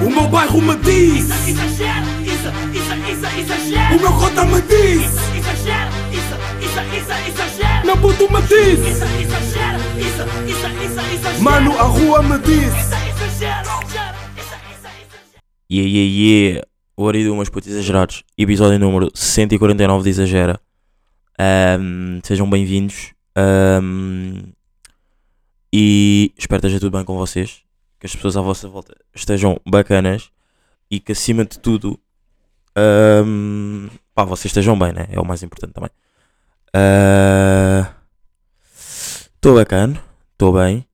O meu bairro me diz Exagero, isso, isso, isso, exagero. O meu cota me diz Exagero, isso, isso, isso, exagero. Meu puto me diz Isso, exagero, isso, isso, isso, exagero. Mano, a rua me diz Isso, exagero, exagero, isso, isso, exagero. Yeah, yeah, yeah. Hora de umas putos exagerados. Episódio número 149 de Exagera. Ahm, sejam bem-vindos. Ahm, e espero que esteja tudo bem com vocês. Que as pessoas à vossa volta estejam bacanas. E que acima de tudo. ahm, pá, vocês estejam bem, né? É o mais importante também. Estou bacana. Estou bem.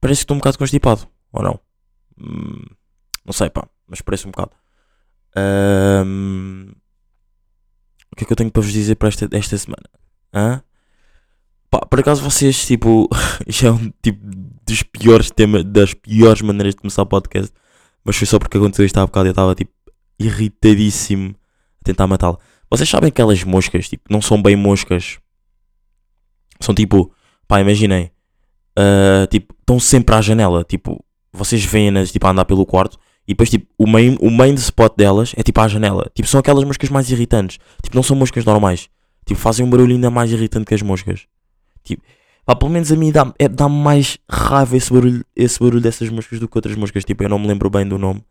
Parece que estou um bocado constipado. Ou não? Hum, não sei, pá. Mas parece um bocado. Ahm, o que é que eu tenho para vos dizer para esta, esta semana? Hã? Pá, por acaso vocês, tipo, já é um tipo dos piores temas, das piores maneiras de começar o podcast, mas foi só porque aconteceu isto há bocado e eu estava, tipo, irritadíssimo a tentar matá-lo. Vocês sabem aquelas moscas, tipo, não são bem moscas, são tipo, pá, imaginem, ah, tipo, estão sempre à janela, tipo, vocês veem-nas, tipo, a andar pelo quarto e depois, tipo, o main, o main spot delas é tipo à janela. Tipo, são aquelas moscas mais irritantes. Tipo, não são moscas normais. Tipo, fazem um barulho ainda mais irritante que as moscas. Tipo, pá, pelo menos a mim dá-me é, dá mais raiva esse barulho, esse barulho dessas moscas do que outras moscas. Tipo, eu não me lembro bem do nome.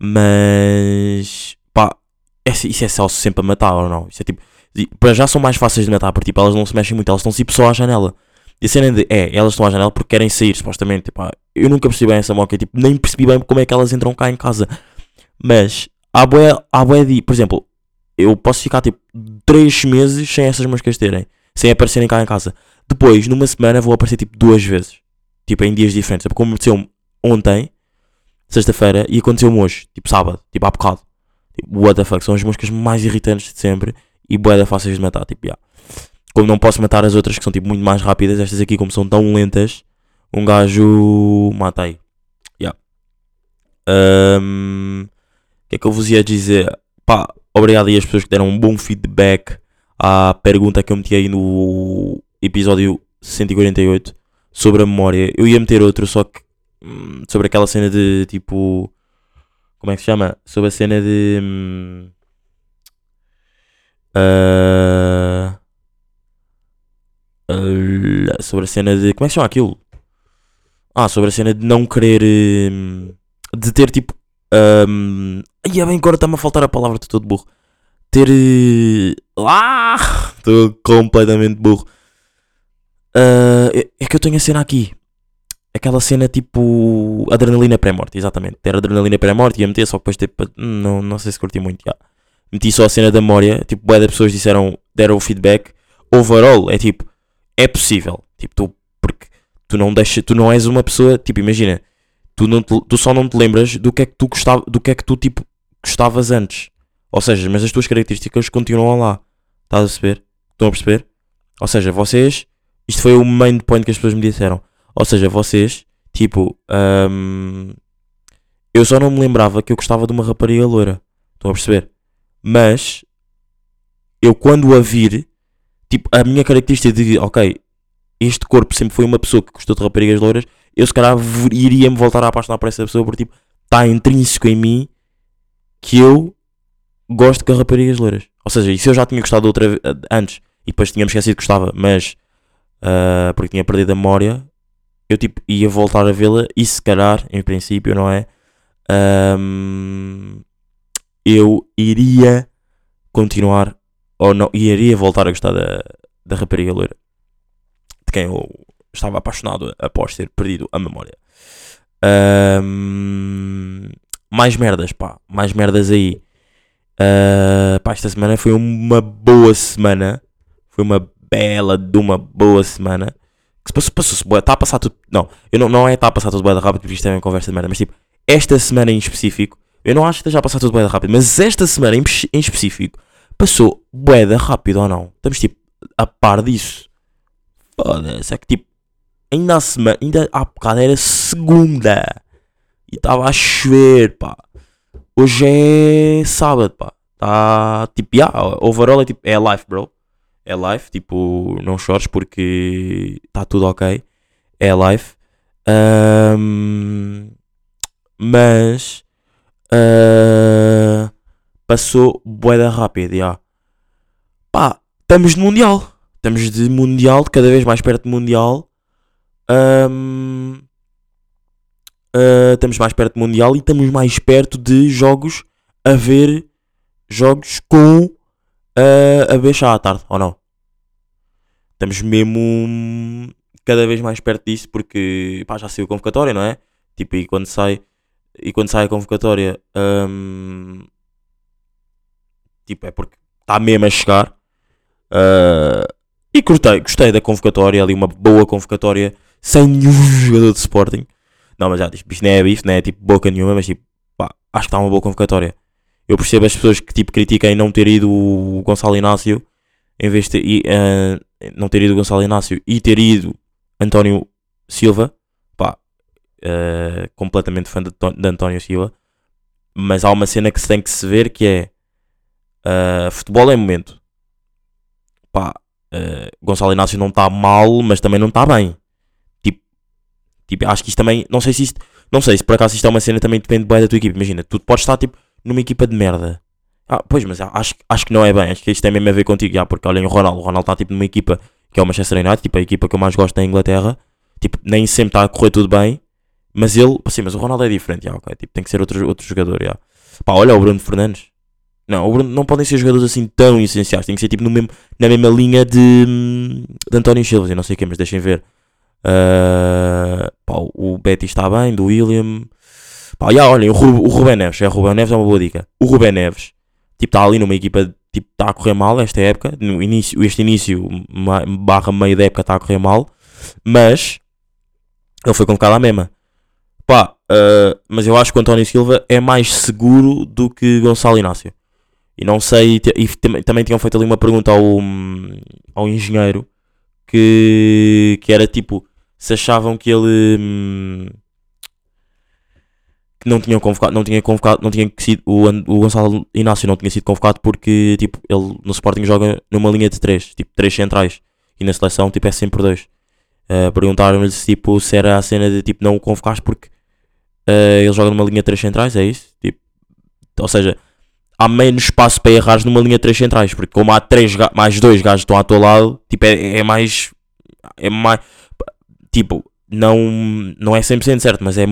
Mas, pá, é- isso é só sempre a matar ou não? Isso é tipo, para já são mais fáceis de matar porque, tipo, elas não se mexem muito. Elas estão tipo só à janela. E a cena de, é, elas estão à janela porque querem sair, supostamente. Tipo, eu nunca percebi bem essa moca, tipo, nem percebi bem como é que elas entram cá em casa. Mas, há bué, há bué de, por exemplo, eu posso ficar tipo 3 meses sem essas moscas terem, sem aparecerem cá em casa. Depois, numa semana, vou aparecer tipo duas vezes, tipo, em dias diferentes. Porque aconteceu-me ontem, sexta-feira, e aconteceu-me hoje, tipo, sábado, tipo, há bocado. Tipo, what the fuck, são as moscas mais irritantes de sempre e bué da fáceis de matar, tipo, yeah. Como não posso matar as outras que são tipo muito mais rápidas, estas aqui como são tão lentas, um gajo mata aí. Yeah. O que é que eu vos ia dizer? Pá, obrigado aí às pessoas que deram um bom feedback à pergunta que eu meti aí no episódio 148 sobre a memória. Eu ia meter outro, só que hum, sobre aquela cena de tipo. Como é que se chama? Sobre a cena de. hum, ah, ah, sobre a cena de. Como é que se chama aquilo? Ah, sobre a cena de não querer. hum, de ter tipo. Um, e é bem agora está-me a faltar a palavra, estou todo burro. Ter. Ah! Estou completamente burro. Ah, é, que eu tenho a cena aqui. Aquela cena tipo. Adrenalina pré-morte, exatamente. Ter adrenalina pré-morte e a meter, só que depois tipo. Não, não sei se curti muito. já. Meti só a cena da memória. Tipo, de pessoas disseram. Deram o feedback. Overall, é tipo. É possível. Tipo, tu. Porque tu não deixas. Tu não és uma pessoa. Tipo, imagina. Tu, não te- tu só não te lembras do que é que tu gostava. Do que é que tu tipo. Gostavas antes. Ou seja, mas as tuas características continuam lá. Estás a perceber? Estão a perceber? Ou seja, vocês. Isto foi o main point que as pessoas me disseram. Ou seja, vocês. Tipo. hum, eu só não me lembrava que eu gostava de uma rapariga loira. Estão a perceber? Mas. Eu quando a vir. Tipo, a minha característica de. Ok. Este corpo sempre foi uma pessoa que gostou de raparigas loiras. Eu se calhar v- iria me voltar a apaixonar por essa pessoa. Porque tipo. Está intrínseco em mim. Que eu gosto de raparigas loiras. Ou seja, se eu já tinha gostado outra antes e depois tinha-me esquecido que gostava, mas ah, porque tinha perdido a memória, eu tipo ia voltar a vê-la e se calhar, em princípio, não é? Ahm, eu iria continuar ou não, iria voltar a gostar da, da rapariga loira de quem eu estava apaixonado após ter perdido a memória. Ahm, mais merdas, pá, mais merdas aí. Ah, pá, esta semana foi uma boa semana. Foi uma bela de uma boa semana. Que se passou, passou-se bué, está a passar tudo. Não, eu não, não é está a passar tudo de rápido porque isto é uma conversa de merda, mas tipo, esta semana em específico, eu não acho que esteja a passar tudo de rápido, mas esta semana em, em específico passou de rápido ou não? Estamos tipo a par disso. Foda-se, é que tipo, ainda a semana, ainda há bocado era segunda e estava a chover, pá. Hoje é sábado, pá. Tá tipo, yeah, overall é tipo, é life, bro. É life, tipo, não chores porque está tudo ok. É life. Ahm, mas ah, passou boeda rápido, já. Pá, estamos no Mundial. Estamos de Mundial, cada vez mais perto do Mundial. Ahm, ah, estamos mais perto do Mundial e estamos mais perto de jogos a ver jogos com ah, a Beixa à tarde, ou não? Estamos mesmo cada vez mais perto disso porque pá, já saiu a convocatória, não é? Tipo, e quando sai, e quando sai a convocatória, hum, tipo, é porque está mesmo a chegar. Ah, e gostei, gostei da convocatória, ali uma boa convocatória sem nenhum jogador de Sporting. Não, mas já, tipo, isto não é bife, não é tipo boca nenhuma, mas tipo, pá, acho que está uma boa convocatória. Eu percebo as pessoas que tipo criticam não ter ido o Gonçalo Inácio em vez de ter, ah, não ter ido o Gonçalo Inácio e ter ido António Silva, pá, ah, completamente fã de, de António Silva. Mas há uma cena que se tem que se ver que é ah, futebol é momento. Pá, Gonçalo Inácio não está mal, mas também não está bem. Tipo, tipo, acho que isto também, não sei se isto, não sei se por acaso isto é uma cena também depende bem da tua equipa. Imagina, tu podes estar tipo numa equipa de merda. Ah, pois, mas acho, acho que não é bem. Acho que isto tem mesmo a ver contigo, já, porque olhem o Ronaldo. O Ronaldo está tipo numa equipa que é o Manchester United, tipo a equipa que eu mais gosto da Inglaterra. Tipo, nem sempre está a correr tudo bem. Mas ele, sim, mas o Ronaldo é diferente, já, ok. Tipo, tem que ser outro, outro jogador, já. Pá, olha o Bruno Fernandes. Não, o Bruno, não podem ser jogadores assim tão essenciais. Tem que ser tipo no mesmo, na mesma linha de, hum, de António Silva não sei o que, mas deixem ver. Ah, pá, o Betty está bem, do William. Pá, já, olhem, o, o Rubén Neves. É, o Rubén Neves é uma boa dica. O Rubén Neves, tipo, está ali numa equipa, tipo, está a correr mal esta época. No início, este início, barra meio da época, está a correr mal. Mas, ele foi convocado à mesma. Pá, ah, mas eu acho que o António Silva é mais seguro do que Gonçalo Inácio. E não sei, e tam- também tinham feito ali uma pergunta ao, hum, ao engenheiro que, que era tipo se achavam que ele hum, não tinham convocado, não tinha convocado, não tinha sido o, o Gonçalo Inácio não tinha sido convocado porque tipo ele no Sporting joga numa linha de três, tipo três centrais e na seleção tipo é sempre dois. Uh, Perguntaram-lhe se tipo se era a cena de tipo não o convocaste porque uh, ele joga numa linha de três centrais, é isso? Tipo, ou seja, há menos espaço para errares numa linha de três centrais, porque como há três mais dois gajos estão ao teu lado, tipo, é, é mais. É mais. Tipo, não, não é 100% certo, mas é.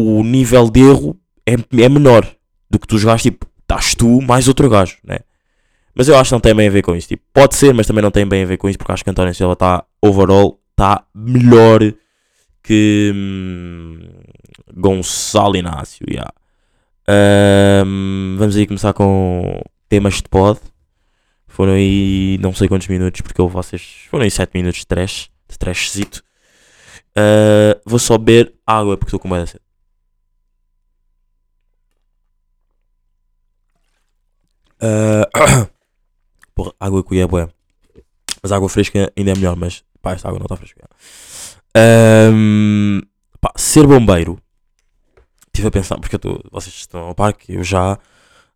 O nível de erro é, é menor do que tu jogaste, tipo, estás tu mais outro gajo, né? Mas eu acho que não tem bem a ver com isso. Tipo, pode ser, mas também não tem bem a ver com isso, porque acho que António Silva está, overall, está melhor que hum, Gonçalo Inácio, yeah. Ahm, vamos aí começar com temas de pod. Foram aí não sei quantos minutos, porque eu vocês. Foram aí 7 minutos de trash, de trashzito. Ah, vou só beber água porque estou com medo sede. Ah, porra, água que é boa. Mas água fresca ainda é melhor, mas pá, esta água não está fresca. Pá, ser bombeiro estive a pensar, porque tô, vocês estão ao parque, eu já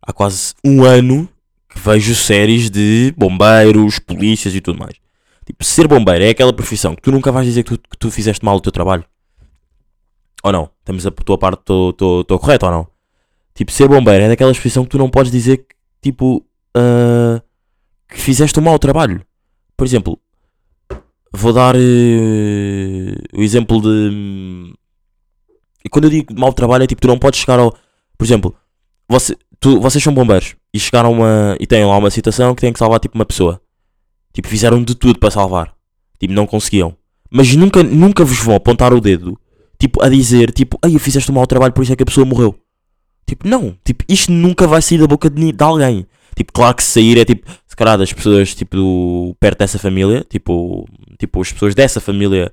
há quase um ano que vejo séries de bombeiros, polícias e tudo mais. Tipo, ser bombeiro é aquela profissão que tu nunca vais dizer que tu, que tu fizeste mal o teu trabalho. Ou não? Estamos a tua parte, estou correto ou não? Tipo, ser bombeiro é daquela profissão que tu não podes dizer tipo, ah, que fizeste um mau trabalho. Por exemplo, vou dar eh, o exemplo de. hum, E quando eu digo mau trabalho é tipo, tu não podes chegar ao. Por exemplo, você, tu, vocês são bombeiros e chegaram uma. e têm lá uma situação que têm que salvar tipo uma pessoa. Tipo, fizeram de tudo para salvar. Tipo, não conseguiam. Mas nunca, nunca vos vão apontar o dedo, tipo, a dizer, tipo, ai, fizeste um mau trabalho, por isso é que a pessoa morreu. Tipo, não. Tipo, isto nunca vai sair da boca de, de alguém. Tipo, claro que sair é tipo, se calhar das pessoas, tipo, do- perto dessa família, tipo, tipo, as pessoas dessa família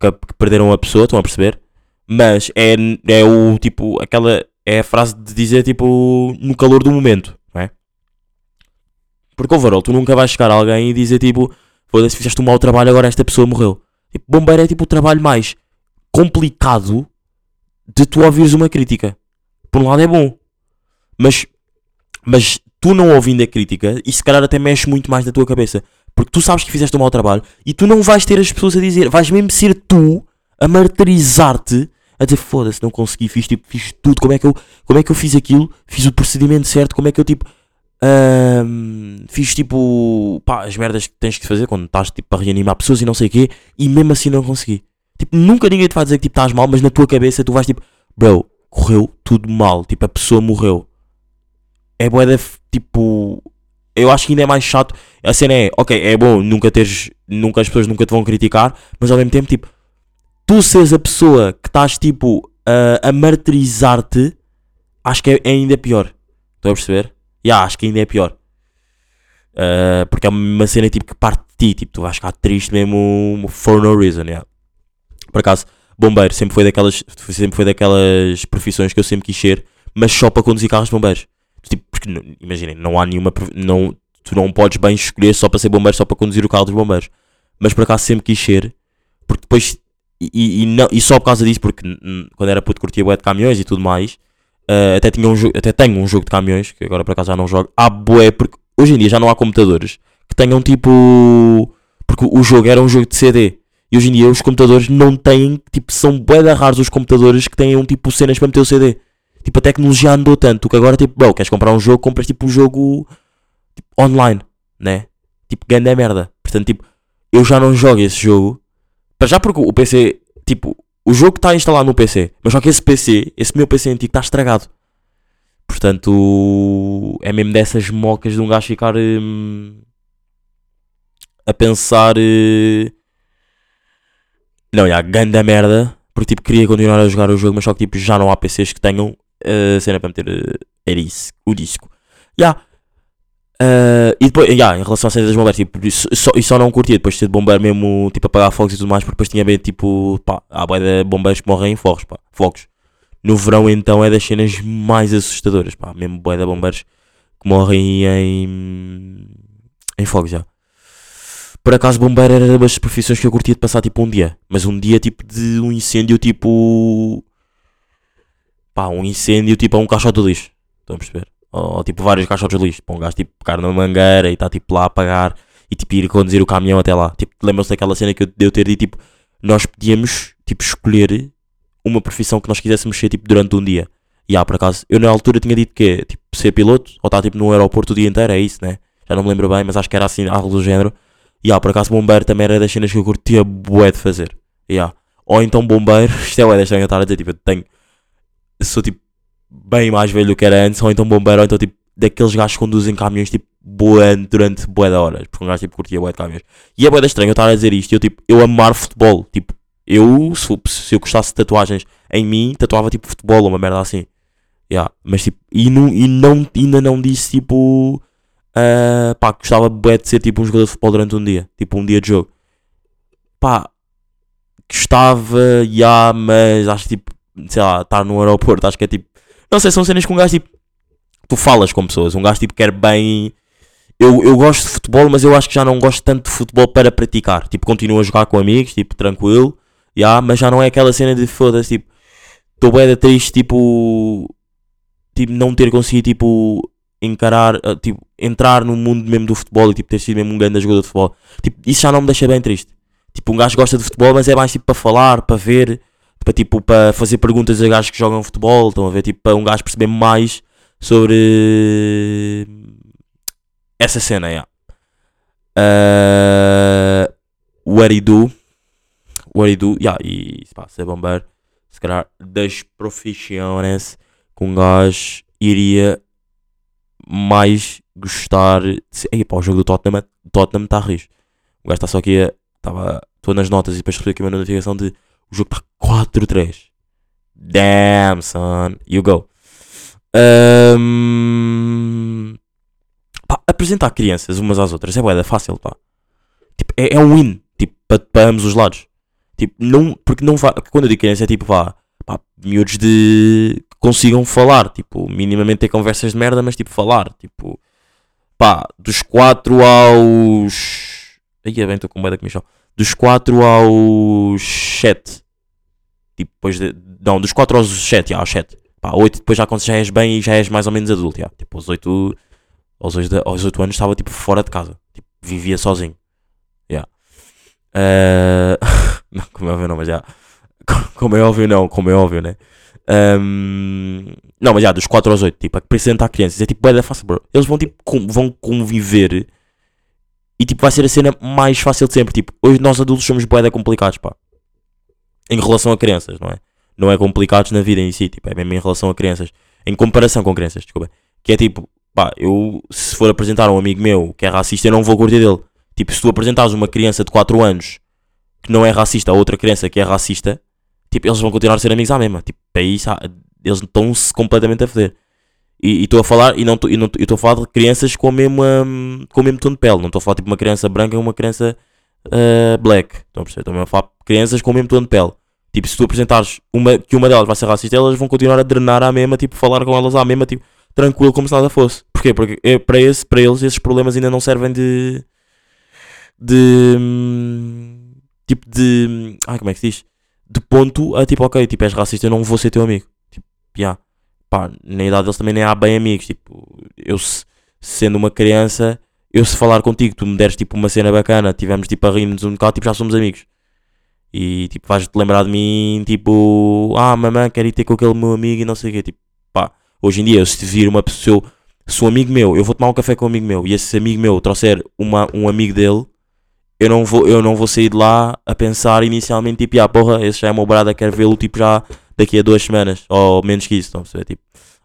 que, que perderam a pessoa, estão a perceber? Mas é, é o, tipo, aquela, é a frase de dizer, tipo, no calor do momento, não é? Porque, overall, tu nunca vais chegar a alguém e dizer, tipo, foda-se, fizeste um mau trabalho, agora esta pessoa morreu. Tipo, bombeiro é, tipo, o trabalho mais complicado de tu ouvires uma crítica. Por um lado é bom, mas, mas tu não ouvindo a crítica, isso se calhar até mexe muito mais na tua cabeça. Porque tu sabes que fizeste um mau trabalho e tu não vais ter as pessoas a dizer, vais mesmo ser tu a martirizar-te a dizer foda-se, não consegui, fiz tipo, fiz tudo, como é que eu, como é que eu fiz aquilo, fiz o procedimento certo, como é que eu tipo, ahm, fiz tipo, pá, as merdas que tens que fazer quando estás tipo a reanimar pessoas e não sei o quê, e mesmo assim não consegui. Tipo, nunca ninguém te vai dizer que tipo estás mal, mas na tua cabeça tu vais tipo, bro, correu tudo mal, tipo, a pessoa morreu. É boa tipo, eu acho que ainda é mais chato. A cena é, ok, é bom nunca teres, nunca as pessoas nunca te vão criticar, mas ao mesmo tempo, tipo, tu seres a pessoa que estás tipo a, a martirizar-te, acho que é, é ainda pior. Estão a perceber? Yeah, acho que ainda é pior. Uh, porque é uma cena tipo que parte de ti, tipo, tu vais ficar triste mesmo for no reason, yeah. Por acaso, bombeiro sempre foi daquelas, sempre foi daquelas profissões que eu sempre quis ser, mas só para conduzir carros de bombeiros. Tipo, porque imaginem, não há nenhuma, não, tu não podes bem escolher só para ser bombeiro, só para conduzir o carro dos bombeiros. Mas por acaso sempre quis ser, porque depois, e, e, não, e só por causa disso, porque quando era puto curtia bué de caminhões e tudo mais, Uh, até, tinha um até tenho um jogo de caminhões, que agora por acaso já não jogo. Há bué, porque hoje em dia já não há computadores que tenham tipo. Porque o jogo era um jogo de CD. Hoje em dia os computadores não têm, tipo, são de raros os computadores que tenham tipo cenas para meter o CD. Tipo, a tecnologia andou tanto que agora, tipo, bro, queres comprar um jogo, compras tipo um jogo tipo, online, né? Tipo, ganda merda. Portanto, tipo, eu já não jogo esse jogo. Para já porque o PC, tipo, o jogo está instalado no PC, mas só que esse PC, esse meu PC antigo está estragado. Portanto, é mesmo dessas mocas de um gajo ficar hum, a pensar. eh, Não, já, ganda merda. Porque tipo, queria continuar a jogar o jogo, mas só que tipo, já não há PCs que tenham a cena para meter eh, a dis- o disco. Já. Uh, e depois, yeah, em relação à cena das bombeiras, tipo, isso- só, e só não curtia depois de ser de bombeiro mesmo, tipo, apagar fogos e tudo mais, porque depois tinha bem, tipo, pá, há bué de bombeiros que morrem em fogos, pá, fogos. No verão, então, é das cenas mais assustadoras, pá, mesmo bué de bombeiros que morrem em, em fogos, já. Por acaso, bombeiro era das profissões que eu curtia de passar, tipo, um dia, mas um dia, tipo, de um incêndio, tipo, pá, um incêndio, tipo, a um caixote de lixo, estão a perceber? Ou, tipo vários caixotes de lixo. Para um gajo tipo pegar numa mangueira e está tipo lá a pagar e tipo ir conduzir o caminhão até lá. Tipo, lembram-se daquela cena que eu, de eu ter dito tipo, nós podíamos tipo escolher uma profissão que nós quiséssemos ser tipo durante um dia. E há por acaso, eu na altura tinha dito que tipo ser piloto ou estar tipo no aeroporto o dia inteiro, é isso, né? Já não me lembro bem, mas acho que era assim algo do género. Há por acaso bombeiro também era das cenas que eu curtia bué de fazer. Há. Ou então bombeiro, isto é bué de estranho eu estar a dizer, tipo, eu tenho. sou tipo bem mais velho do que era antes, ou então bombeiro, ou então tipo daqueles gajos que conduzem caminhões tipo bué durante bué de horas, porque um gajo tipo curtia bué de caminhões. E é bué de estranho eu estar a dizer isto, eu tipo, eu amar futebol, tipo, eu, se, se eu gostasse de tatuagens em mim, tatuava tipo futebol ou uma merda assim. Yeah, mas tipo, e, não, e não, ainda não disse tipo, ah, pá, gostava de ser tipo um jogador de futebol durante um dia, tipo um dia de jogo. Pá, gostava, já, mas acho que tipo, sei lá, estar no aeroporto, acho que é tipo, não sei, são cenas que um gajo tipo, tu falas com pessoas, um gajo tipo quer bem. Eu, eu gosto de futebol, mas eu acho que já não gosto tanto de futebol para praticar. Tipo, continuo a jogar com amigos, tipo, tranquilo, já, mas já não é aquela cena de foda-se, tipo, estou bem da triste, tipo, tipo, não ter conseguido, tipo, encarar, ah, tipo, entrar no mundo mesmo do futebol e, tipo, ter sido mesmo um grande jogador de futebol. Tipo, isso já não me deixa bem triste. Tipo, um gajo gosta de futebol, mas é mais, tipo, para falar, para ver, para, tipo, para fazer perguntas a gajos que jogam futebol, estão a ver, tipo, para um gajo perceber mais sobre essa cena, yeah. Uh, what do, what he do, yeah, e pá, ser bombeiro, se calhar das profissões que um gajo iria mais gostar de ser. Ei, pá, o jogo do Tottenham, Tottenham está rir. O gajo está só aqui. Estava. Estou nas notas e depois recebi aqui uma notificação de o jogo está 4-3. Damn, son. You go. Ahm, pá, apresentar crianças umas às outras é bué da fácil, pá. Tipo, é, é um win, tipo, para para ambos os lados. Tipo, não, porque não vai, quando eu digo criança é tipo, pá, pá, miúdos de consigam falar, tipo, minimamente ter conversas de merda, mas tipo, falar, tipo, pá, dos 4 aos. Aí é bem, estou com bué da comissão. Dos 4 aos 7. Tipo, depois de. Não, dos 4 aos 7, já, aos 7. Pá, 8 depois já quando já és bem e já és mais ou menos adulto, já. Tipo, aos 8. Aos 8, aos 8 anos estava tipo fora de casa. Tipo, vivia sozinho. Já. Eh, não, como é o meu nome, mas já. como é óbvio, não, como é óbvio, né? Ahm, não, mas já, dos 4 aos 8, tipo, apresentar crianças é tipo, da fácil, bro. Eles vão, tipo, com- vão conviver e, tipo, vai ser a cena mais fácil de sempre. Tipo, hoje nós adultos somos bué da complicados, pá. Em relação a crianças, não é? Não é complicados na vida em si, tipo, é mesmo em relação a crianças. Em comparação com crianças, desculpa. Que é tipo, pá, eu, se for apresentar um amigo meu que é racista, eu não vou curtir dele. Tipo, se tu apresentares uma criança de 4 anos que não é racista a outra criança que é racista, tipo, eles vão continuar a ser amigos à mesma. Tipo, é isso, eles estão-se completamente a foder. E estou a falar, e não estou a falar de crianças com mesmo, hum, com o mesmo tom de pele. Não estou a falar tipo uma criança branca e uma criança ah, black. Estão a perceber? Estou a falar de crianças com o mesmo tom de pele. Tipo, se tu apresentares uma, que uma delas vai ser racista, elas vão continuar a drenar à mesma, tipo, falar com elas à mesma, tipo, tranquilo, como se nada fosse. Porquê? Porque é, para, esse, para eles esses problemas ainda não servem de. de. hum, tipo, de. ai, como é que se diz? De ponto a tipo, ok, tipo, és racista, eu não vou ser teu amigo. Tipo, já. Pá, na idade deles também nem há bem amigos. Tipo, eu se- sendo uma criança, eu se falar contigo, tu me deres tipo uma cena bacana, tivemos tipo a rir-nos um bocado, tipo, já somos amigos. E tipo, vais-te lembrar de mim, tipo, ah, mamãe, quero ir ter com aquele meu amigo e não sei o quê. Tipo, pá, hoje em dia, se vir uma pessoa, se um amigo meu, eu vou tomar um café com um amigo meu e esse amigo meu trouxer uma, um amigo dele, eu não, vou, eu não vou sair de lá a pensar inicialmente, tipo, ah, porra, esse já é meu brada, quero vê-lo, tipo, já daqui a duas semanas, ou menos que isso, estão a perceber? Tipo,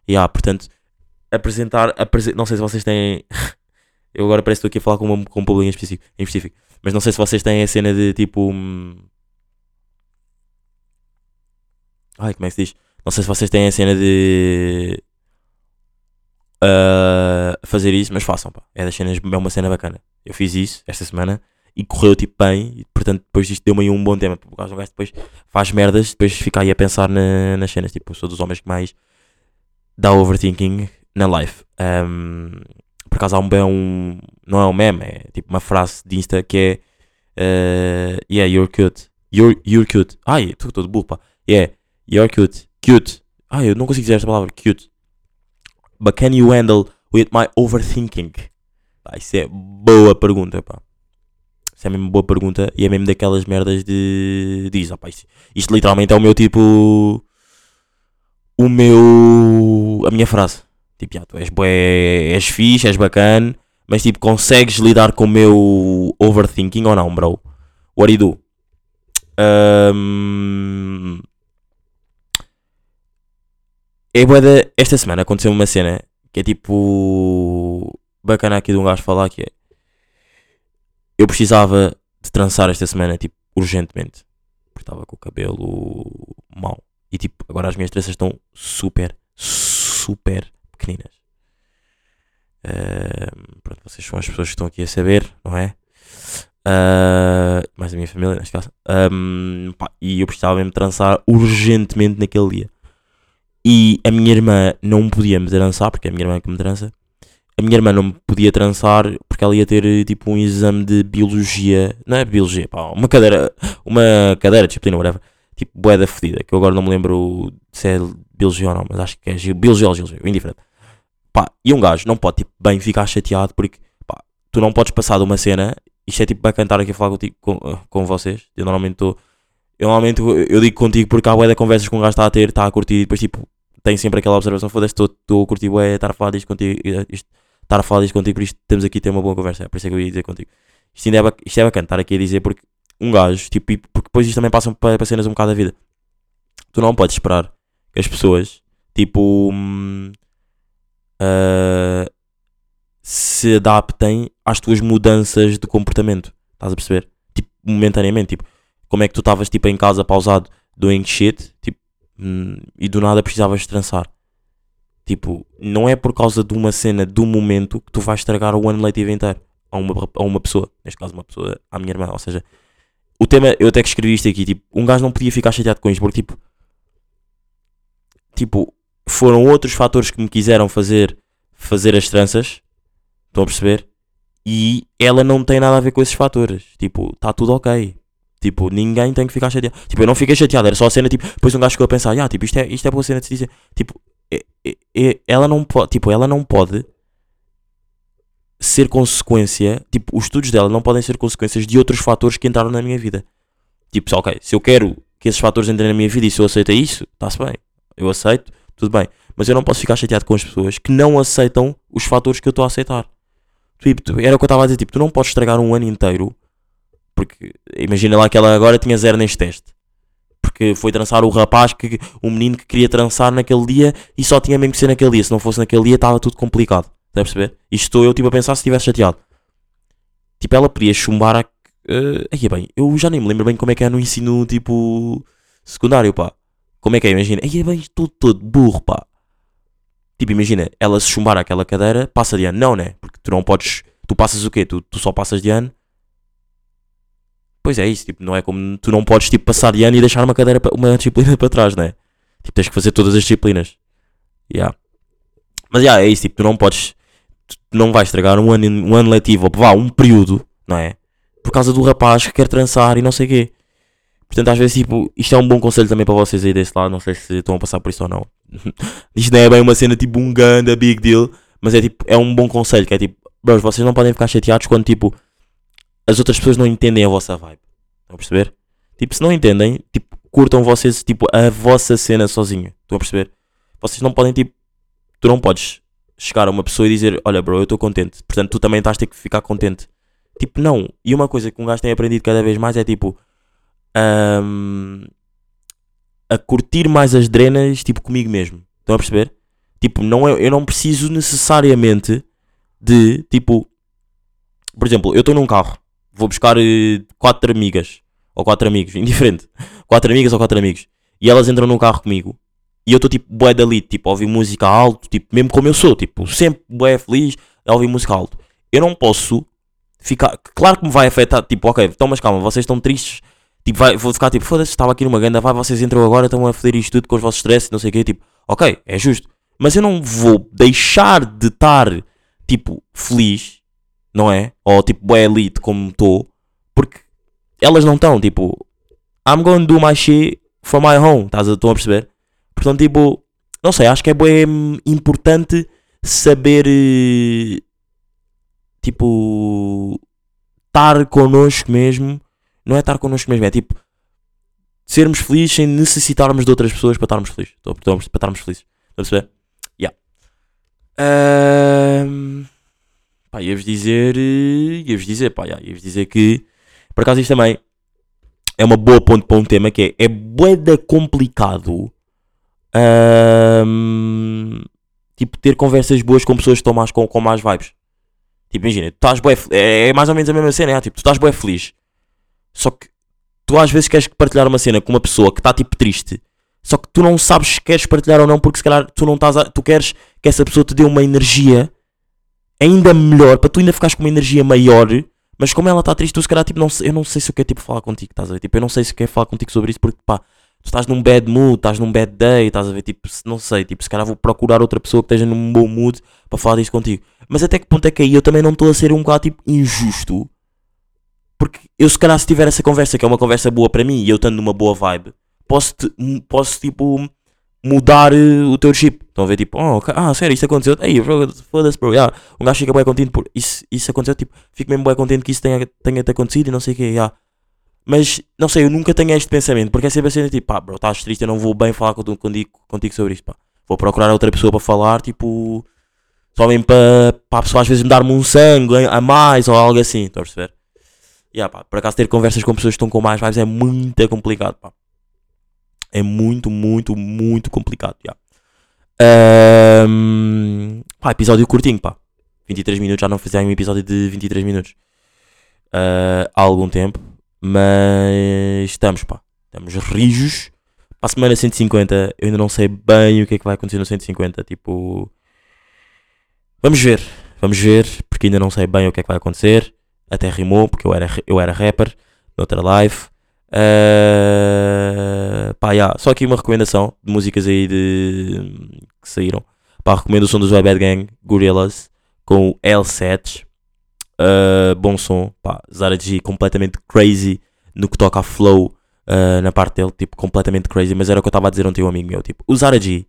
yeah, portanto, apresentar, apresen- não sei se vocês têm. Eu agora parece que estou aqui a falar com, uma, com um público em específico, em específico, mas não sei se vocês têm a cena de tipo. hum, Ai, como é que se diz? Não sei se vocês têm a cena de. ah, fazer isso, mas façam, pá. É das cenas, é uma cena bacana. Eu fiz isso esta semana e correu tipo bem, e portanto depois disto deu-me aí um bom tema. Porque o gajo depois faz merdas, depois fica aí a pensar na- nas cenas. Tipo, sou dos homens que mais dá overthinking na life. Ahm, por acaso há um, bem um. Não é um meme, é tipo uma frase de Insta que é. eh, yeah, you're cute. You're, you're cute. Ai, estou todo burro, pá. Yeah, you're cute. Cute. Ai, eu não consigo dizer esta palavra. Cute. But can you handle with my overthinking? Pá, isso é boa pergunta, pá. Isso é mesmo boa pergunta e é mesmo daquelas merdas de. Diz, pá, isto, isto literalmente é o meu tipo. O meu. A minha frase. Tipo, já, tu és bué, és fixe, és bacana, mas tipo, consegues lidar com o meu overthinking ou não, bro? What do you do? Ahm, É bué da... Esta semana aconteceu uma cena que é tipo. Bacana aqui de um gajo falar que é. Eu precisava de trançar esta semana, tipo, urgentemente. Porque estava com o cabelo mau. E tipo, agora as minhas tranças estão super, super pequeninas. Ahm, pronto, vocês são as pessoas que estão aqui a saber, não é? Ah, mais a minha família, neste caso. Ahm, pá, e eu precisava mesmo trançar urgentemente naquele dia. E a minha irmã não podia me trançar, porque é a minha irmã que me trança. A minha irmã não me podia trançar porque ela ia ter tipo um exame de biologia. Não é biologia, pá, uma cadeira. Uma cadeira, disciplina, whatever. Tipo, boeda fedida, que eu agora não me lembro se é biologia ou não, mas acho que é biologia ou geologia, indiferente. Pá, e um gajo não pode, tipo, bem ficar chateado porque, pá, tu não podes passar de uma cena. Isto é tipo para cantar aqui a falar contigo, com, com vocês. Eu normalmente estou. Eu normalmente eu, digo contigo porque há de conversas que um gajo está a ter, está a curtir e depois tipo tem sempre aquela observação, foda-se, estou a curtir bué, estar a falar disto contigo, isto, estar a falar disto contigo, por isto temos aqui ter uma boa conversa, é por isso é que eu ia dizer contigo. Isto, ainda é, bac- isto é bacana estar aqui a dizer porque um gajo, tipo, porque depois isto também passa para, para cenas um bocado da vida. Tu não podes esperar que as pessoas, tipo, hum, ah, se adaptem às tuas mudanças de comportamento. Estás a perceber? Tipo, momentaneamente, tipo, como é que tu estavas tipo em casa pausado doing shit, tipo, hum, e do nada precisavas trançar. Tipo, não é por causa de uma cena do momento que tu vais estragar o ano letivo inteiro a uma, a uma pessoa, neste caso uma pessoa, à minha irmã, ou seja, o tema, eu até que escrevi isto aqui, tipo, um gajo não podia ficar chateado com isto, porque tipo, tipo, foram outros fatores que me quiseram fazer fazer as tranças, estão a perceber? E ela não tem nada a ver com esses fatores, tipo, está tudo ok. Tipo, ninguém tem que ficar chateado. Tipo, eu não fiquei chateado, era só a cena, tipo, depois um gajo ficou a pensar, ah, tipo, isto é, isto é boa cena de se dizer. Tipo, ela não pode, tipo, ela não pode ser consequência, tipo, os estudos dela não podem ser consequências de outros fatores que entraram na minha vida. Tipo, ok, se eu quero que esses fatores entrem na minha vida e se eu aceito isso, está-se bem. Eu aceito, tudo bem. Mas eu não posso ficar chateado com as pessoas que não aceitam os fatores que eu estou a aceitar. Tipo, era o que eu estava a dizer, tipo, tu não podes estragar um ano inteiro. Porque imagina lá que ela agora tinha zero neste teste. Porque foi trançar o rapaz, que, o menino que queria trançar naquele dia e só tinha mesmo que ser naquele dia. Se não fosse naquele dia, estava tudo complicado. Estás a perceber? Isto estou eu tipo, a pensar se estivesse chateado. Tipo, ela podia chumbar a. Uh, aí bem, eu já nem me lembro bem como é que é no ensino tipo secundário, pá. Como é que é? Imagina, aí bem, estou todo burro, pá. Tipo, imagina, ela se chumbar aquela cadeira, passa de ano. Não, né? Porque tu não podes. Tu passas o quê? Tu, tu só passas de ano. Pois é isso, tipo, não é como. Tu não podes tipo, passar de ano e deixar uma cadeira, uma disciplina para trás, né? Tipo, tens que fazer todas as disciplinas. Yeah. Mas yeah, é isso, tipo, tu não podes. Tu não vais estragar um ano, um ano letivo, ou vá, um período, não é? Por causa do rapaz que quer trançar e não sei o quê. Portanto, às vezes, tipo, isto é um bom conselho também para vocês aí desse lado. Não sei se estão a passar por isso ou não. isto não é bem uma cena tipo um ganda big deal, mas é tipo, é um bom conselho. Que é tipo, bros, vocês não podem ficar chateados quando tipo as outras pessoas não entendem a vossa vibe. Estão a perceber? Tipo, se não entendem, tipo, curtam vocês tipo a vossa cena sozinho. Estão a perceber? Vocês não podem tipo, tu não podes chegar a uma pessoa e dizer, olha, bro, eu estou contente. Portanto, tu também estás a ter que ficar contente. Tipo, não. E uma coisa que um gajo tem aprendido cada vez mais é tipo. ahm, a curtir mais as drenas, tipo, comigo mesmo. Estão a perceber? Tipo, não é, eu não preciso necessariamente de, tipo. Por exemplo, eu estou num carro. Vou buscar eh, quatro amigas. Ou quatro amigos, indiferente. Quatro amigas ou quatro amigos. E elas entram num carro comigo. E eu estou tipo bué da lead, tipo, a ouvir música alto, tipo, mesmo como eu sou, tipo, sempre bué feliz a ouvir música alto. Eu não posso ficar, claro que me vai afetar, tipo, ok, então mas calma, vocês estão tristes, tipo, vai, vou ficar tipo, foda-se, estava aqui numa ganda, vai, vocês entram agora, estão a foder isto tudo com os vossos stress não sei o quê, tipo, ok, é justo. Mas eu não vou deixar de estar, tipo, feliz, não é? Ou tipo, bué elite como estou, porque elas não estão, tipo, I'm going to do my shit from my home, estás a, a perceber? Portanto, tipo, não sei, acho que é bem importante saber, eh, tipo, estar connosco mesmo. Não é estar connosco mesmo, é tipo, sermos felizes sem necessitarmos de outras pessoas para estarmos felizes. Para estarmos felizes. Estão a perceber? Yeah. Ahm, pá, ia-vos dizer, eh, ia-vos dizer, pá, ia-vos dizer que, por acaso isto também é uma boa ponte para um tema que é, é bué da complicado Ahm, tipo, ter conversas boas com pessoas que estão mais com, com mais vibes. Tipo, imagina, tu estás bué, é, é mais ou menos a mesma cena, é, tipo, tu estás bué feliz. Só que tu às vezes queres partilhar uma cena com uma pessoa que está tipo triste. Só que tu não sabes se queres partilhar ou não, porque se calhar tu não estás tu queres que essa pessoa te dê uma energia ainda melhor, para tu ainda ficares com uma energia maior. Mas como ela está triste, tu se calhar tipo, não, eu não sei se eu quero tipo falar contigo, estás a ver? Tipo, eu não sei se eu quero falar contigo sobre isso, porque pá, tu estás num bad mood, estás num bad day, estás a ver? Tipo, não sei, tipo, se calhar vou procurar outra pessoa que esteja num bom mood para falar disso contigo. Mas até que ponto é que aí eu também não estou a ser um bocado tipo injusto? Porque eu se calhar se tiver essa conversa, que é uma conversa boa para mim, e eu estando numa boa vibe, posso, te- m- posso tipo mudar eh, o teu chip. Estão a ver tipo, oh, ok, ah, sério, isso aconteceu. Bro, foda-se, bro, yeah. um gajo fica bem contente por isso, isso aconteceu, tipo, fico mesmo bem contente que isso tenha, tenha te acontecido e não sei o que, yeah. Mas, não sei, eu nunca tenho este pensamento, porque é sempre assim, tipo, pá, bro, estás triste, eu não vou bem falar contigo, contigo, sobre isto, pá. Vou procurar outra pessoa para falar, tipo, só mesmo para, para a pessoa às vezes me dar-me um sangue a mais ou algo assim, estão a perceber? Yeah, pá, por acaso ter conversas com pessoas que estão com mais vibes é muito complicado, pá. É muito, muito, muito complicado, yeah. Ahm, pá, episódio curtinho, pá. 23 minutos, já não fizemos um episódio de 23 minutos ah, há algum tempo. Mas estamos, pá. Estamos rijos. Para a semana 150, eu ainda não sei bem o que é que vai acontecer no 150. Tipo, vamos ver. Vamos ver, porque ainda não sei bem o que é que vai acontecer. Até rimou, porque eu era, eu era rapper noutra live. Ah, pá, yeah, só aqui uma recomendação de músicas aí de, que saíram. Pá, recomendo o som dos Bad Gang, Gorillaz, com o L7. Uh, bom som, pá, Zara G completamente crazy no que toca a flow uh, na parte dele, tipo, completamente crazy, mas era o que eu estava a dizer ontem a um amigo meu, tipo, o Zara G,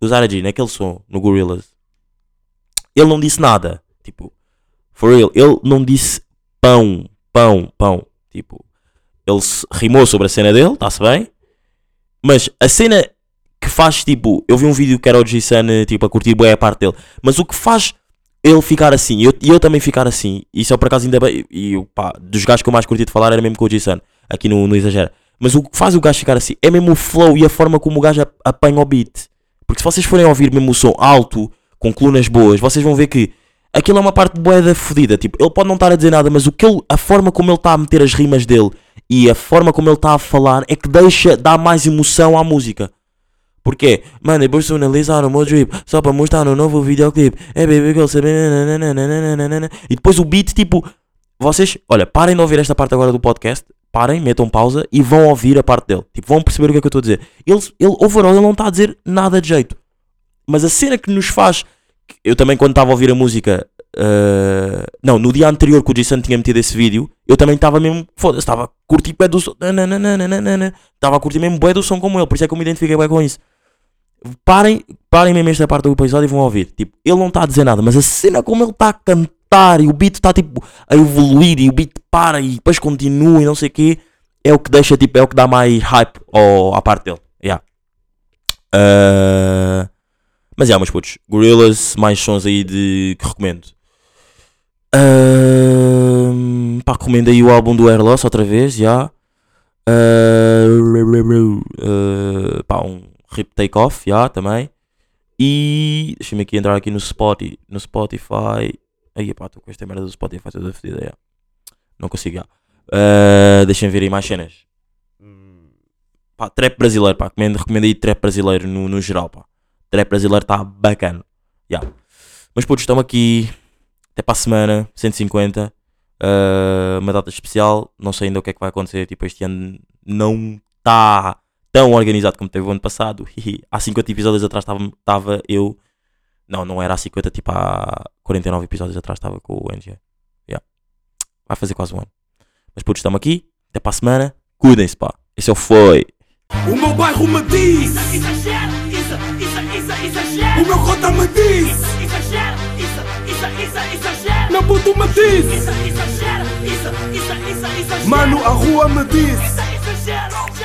o Zara G, naquele som, no Gorillaz, ele não disse nada, tipo, for real, ele não disse pão, pão, pão, tipo, ele rimou sobre a cena dele, está-se bem, Mas a cena que faz tipo. Eu vi um vídeo que era o Jason tipo, a curtir bem a parte dele. Mas o que faz ele ficar assim e eu, eu também ficar assim, isso é por acaso ainda bem. E pá, dos gajos que eu mais curti de falar era mesmo com o Jason, aqui no, no Exagera. Mas o que faz o gajo ficar assim é mesmo o flow e a forma como o gajo ap- apanha o beat. Porque se vocês forem ouvir mesmo o som alto, com colunas boas, vocês vão ver que aquilo é uma parte boeda fodida. Tipo, ele pode não estar a dizer nada, mas o que ele, a forma como ele está a meter as rimas dele e a forma como ele está a falar é que deixa, dá mais emoção à música. Porquê? Mano, eu vou personalizar o meu drip só para mostrar no novo videoclipe. É baby girl, sabe? E depois o beat, tipo, vocês, olha, parem de ouvir esta parte agora do podcast, parem, metam pausa e vão ouvir a parte dele. Tipo, vão perceber o que é que eu estou a dizer. Ele, ele overall, ele não está a dizer nada de jeito. Mas a cena que nos faz. Eu também, quando estava a ouvir a música. Uh, não, no dia anterior que o Jason tinha metido esse vídeo, eu também estava mesmo. Foda-se, estava a curtir bué do som. Estava a curtir mesmo bué do som como ele, por isso é que eu me identifiquei bem com isso. Parem, parem mesmo esta parte do episódio e vão ouvir. Tipo, ele não está a dizer nada, mas a cena como ele está a cantar e o beat está tipo a evoluir e o beat para e depois continua e não sei o quê, é o que deixa, tipo, é o que dá mais hype ao, à parte dele. Yeah. Uh, mas yeah, meus putos, Gorillaz, mais sons aí de que recomendo. Uh, pá, recomendo aí o álbum do Air Loss outra vez, já. Uh, uh, pá, um Rip Take Off, já, também. E deixa-me aqui entrar aqui no Spotify. No Spotify. Aí, pá, estou com esta merda do Spotify toda fodida, já. Não consigo, já. Uh, deixa-me ver aí mais cenas. Pá, trap brasileiro, pá. Recomendo, recomendo aí trap brasileiro no, no geral, pá. Trap brasileiro está bacana. Já. Mas putos, estamos aqui. Até para a semana, 150. Uh, uma data especial. Não sei ainda o que é que vai acontecer. Tipo, este ano não está tão organizado como teve o ano passado. há 50 episódios atrás estava eu. Não, não era há 50, tipo há 49 episódios atrás estava com o NG. Yeah. Vai fazer quase um ano. Mas putos, estamos aqui. Até para a semana. Cuidem-se, pá. Esse é o foi. O meu bairro me diz, isso, isso, isso, exagera. o meu cota me diz, isso é exagero. Não puta me diz. Isso é exagero. Isso, isso, isso é exagero. Mano, a rua me diz. Isso é exagero.